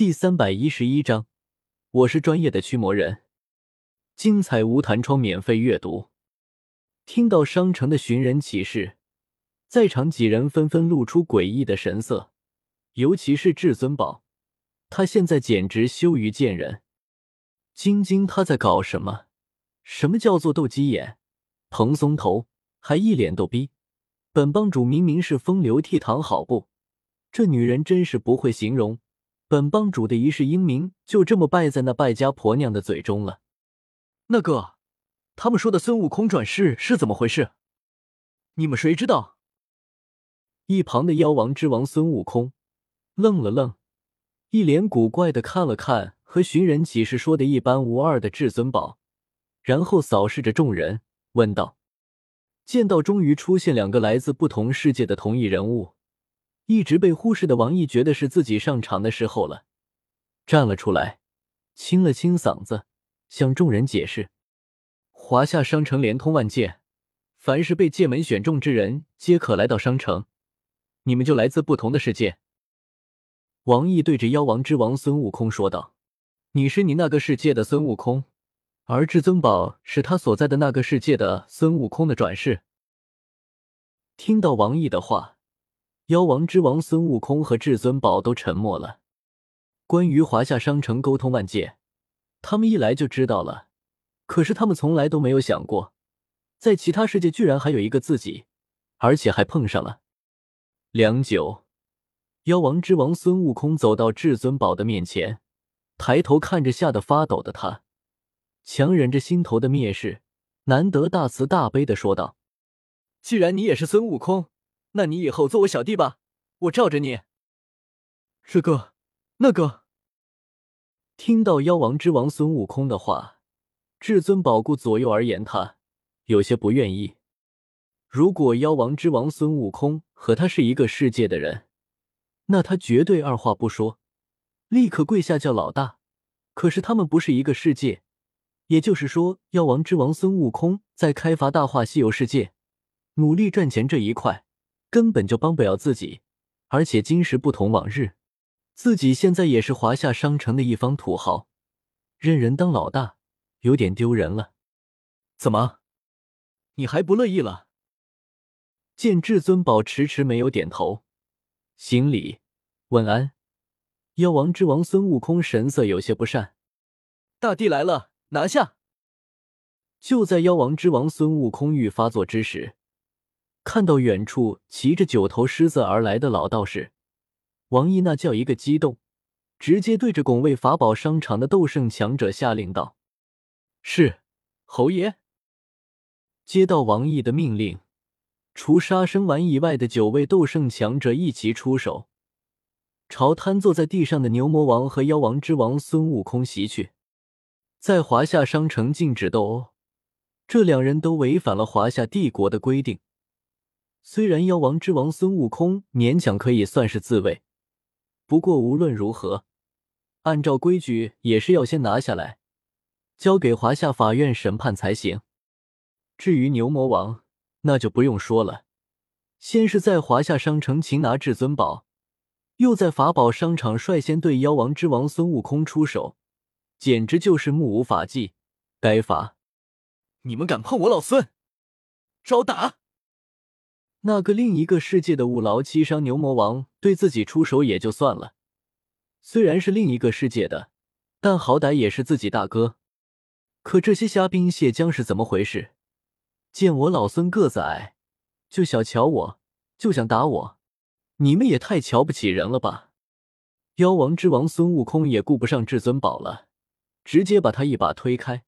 第三百一十一章，我是专业的驱魔人。精彩无弹窗免费阅读。听到商城的寻人启事，在场几人纷纷露出诡异的神色，尤其是至尊宝，他现在简直羞于见人。晶晶他在搞什么？什么叫做斗鸡眼、蓬松头，还一脸逗逼？本帮主明明是风流倜傥，好不？这女人真是不会形容。本帮主的一世英名就这么败在那败家婆娘的嘴中了。那个，他们说的孙悟空转世是怎么回事？你们谁知道？一旁的妖王之王孙悟空愣了愣，一脸古怪的看了看和寻人启事说的一般无二的至尊宝，然后扫视着众人，问道：“见到终于出现两个来自不同世界的同一人物。”一直被忽视的王毅觉得是自己上场的时候了，站了出来，清了清嗓子，向众人解释：“华夏商城连通万界，凡是被界门选中之人，皆可来到商城。你们就来自不同的世界。”王毅对着妖王之王孙悟空说道：“你是你那个世界的孙悟空，而至尊宝是他所在的那个世界的孙悟空的转世。”听到王毅的话。妖王之王孙悟空和至尊宝都沉默了。关于华夏商城沟通万界，他们一来就知道了。可是他们从来都没有想过，在其他世界居然还有一个自己，而且还碰上了。良久，妖王之王孙悟空走到至尊宝的面前，抬头看着吓得发抖的他，强忍着心头的蔑视，难得大慈大悲的说道：“既然你也是孙悟空。”那你以后做我小弟吧，我罩着你。这个，那个。听到妖王之王孙悟空的话，至尊宝顾左右而言他有些不愿意。如果妖王之王孙悟空和他是一个世界的人，那他绝对二话不说，立刻跪下叫老大。可是他们不是一个世界，也就是说，妖王之王孙悟空在开发大话西游世界，努力赚钱这一块。根本就帮不了自己，而且今时不同往日，自己现在也是华夏商城的一方土豪，任人当老大有点丢人了。怎么，你还不乐意了？见至尊宝迟迟没有点头，行礼问安。妖王之王孙悟空神色有些不善：“大帝来了，拿下！”就在妖王之王孙悟空欲发作之时。看到远处骑着九头狮子而来的老道士，王毅那叫一个激动，直接对着拱卫法宝商场的斗圣强者下令道：“是，侯爷。”接到王毅的命令，除杀生丸以外的九位斗圣强者一齐出手，朝瘫坐在地上的牛魔王和妖王之王孙悟空袭去。在华夏商城禁止斗殴，这两人都违反了华夏帝国的规定。虽然妖王之王孙悟空勉强可以算是自卫，不过无论如何，按照规矩也是要先拿下来，交给华夏法院审判才行。至于牛魔王，那就不用说了，先是在华夏商城擒拿至尊宝，又在法宝商场率先对妖王之王孙悟空出手，简直就是目无法纪，该罚！你们敢碰我老孙，招打！那个另一个世界的五劳七伤牛魔王对自己出手也就算了，虽然是另一个世界的，但好歹也是自己大哥。可这些虾兵蟹将是怎么回事？见我老孙个子矮，就小瞧我，就想打我？你们也太瞧不起人了吧！妖王之王孙悟空也顾不上至尊宝了，直接把他一把推开，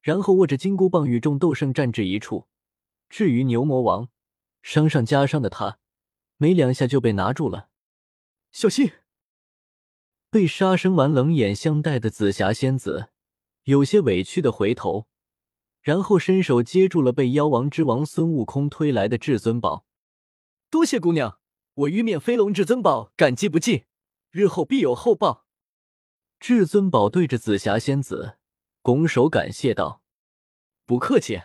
然后握着金箍棒与众斗圣战至一处。至于牛魔王，伤上加伤的他，没两下就被拿住了。小心！被杀生丸冷眼相待的紫霞仙子有些委屈的回头，然后伸手接住了被妖王之王孙悟空推来的至尊宝。多谢姑娘，我玉面飞龙至尊宝感激不尽，日后必有厚报。至尊宝对着紫霞仙子拱手感谢道：“不客气。”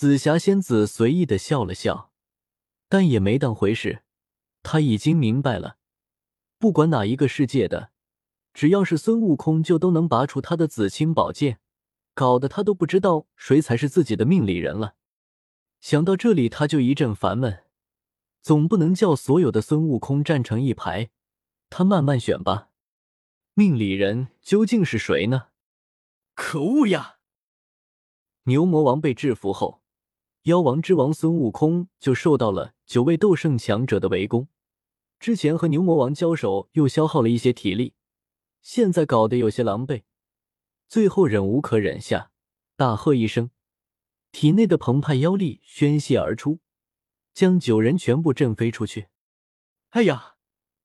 紫霞仙子随意的笑了笑，但也没当回事。她已经明白了，不管哪一个世界的，只要是孙悟空，就都能拔出他的紫青宝剑，搞得他都不知道谁才是自己的命里人了。想到这里，他就一阵烦闷，总不能叫所有的孙悟空站成一排，他慢慢选吧。命里人究竟是谁呢？可恶呀！牛魔王被制服后，妖王之王孙悟空就受到了九位斗圣强者的围攻。之前和牛魔王交手又消耗了一些体力，现在搞得有些狼狈。最后忍无可忍下，大喝一声，体内的澎湃妖力宣泄而出，将九人全部震飞出去。哎呀，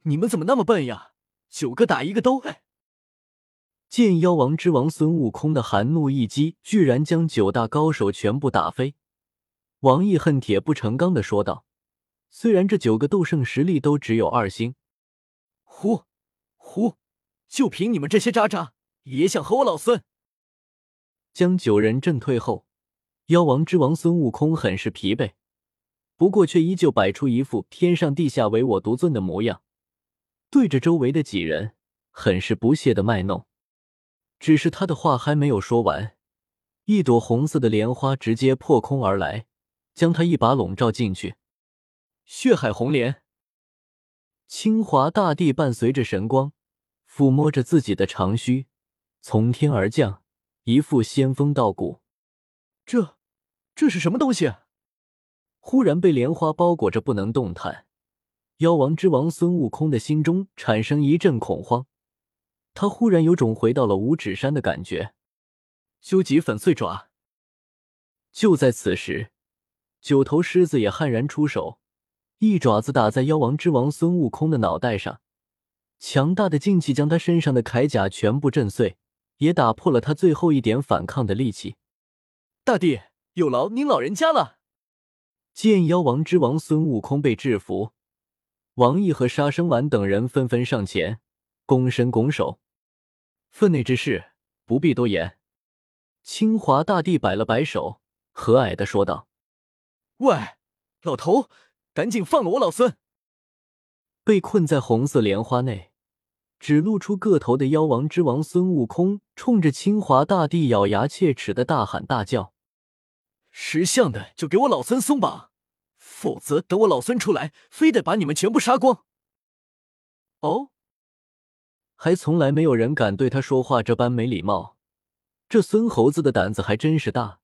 你们怎么那么笨呀？九个打一个都哎！见妖王之王孙悟空的寒怒一击，居然将九大高手全部打飞，王毅恨铁不成钢的说道。虽然这九个斗圣实力都只有二星，呼呼，就凭你们这些渣渣，也想和我老孙？将九人震退后，妖王之王孙悟空很是疲惫，不过却依旧摆出一副天上地下唯我独尊的模样，对着周围的几人很是不屑的卖弄。只是他的话还没有说完，一朵红色的莲花直接破空而来，将他一把笼罩进去。血海红莲，清华大帝伴随着神光，抚摸着自己的长须，从天而降，一副仙风道骨。这，这是什么东西？忽然被莲花包裹着，不能动弹。妖王之王孙悟空的心中产生一阵恐慌，他忽然有种回到了五指山的感觉。究极粉碎爪。就在此时，九头狮子也悍然出手。一爪子打在妖王之王孙悟空的脑袋上，强大的劲气将他身上的铠甲全部震碎，也打破了他最后一点反抗的力气。大帝，有劳您老人家了！见妖王之王孙悟空被制服，王毅和沙生丸等人纷纷上前，躬身拱手。分内之事不必多言。清华大帝摆了摆手，和蔼的说道：“喂，老头。”赶紧放了我老孙！被困在红色莲花内，只露出个头的妖王之王孙悟空，冲着清华大帝咬牙切齿的大喊大叫：“识相的就给我老孙松绑，否则等我老孙出来，非得把你们全部杀光！”哦，还从来没有人敢对他说话这般没礼貌，这孙猴子的胆子还真是大，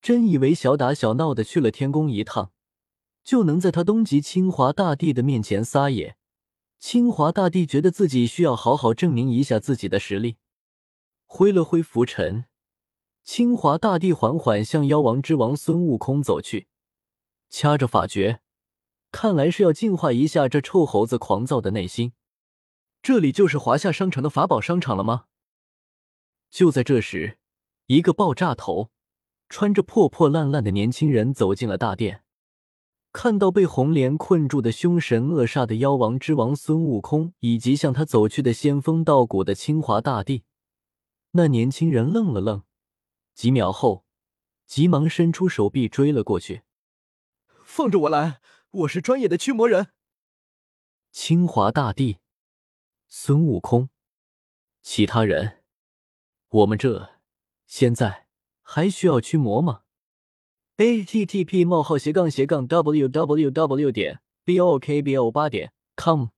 真以为小打小闹的去了天宫一趟。就能在他东极清华大帝的面前撒野？清华大帝觉得自己需要好好证明一下自己的实力，挥了挥拂尘，清华大帝缓缓向妖王之王孙悟空走去，掐着法诀，看来是要净化一下这臭猴子狂躁的内心。这里就是华夏商城的法宝商场了吗？就在这时，一个爆炸头、穿着破破烂烂的年轻人走进了大殿。看到被红莲困住的凶神恶煞的妖王之王孙悟空，以及向他走去的仙风道骨的清华大帝，那年轻人愣了愣，几秒后，急忙伸出手臂追了过去。放着我来，我是专业的驱魔人。清华大帝，孙悟空，其他人，我们这现在还需要驱魔吗？a t t p 冒号斜杠斜杠 w w w 点 b o k b o 八点 com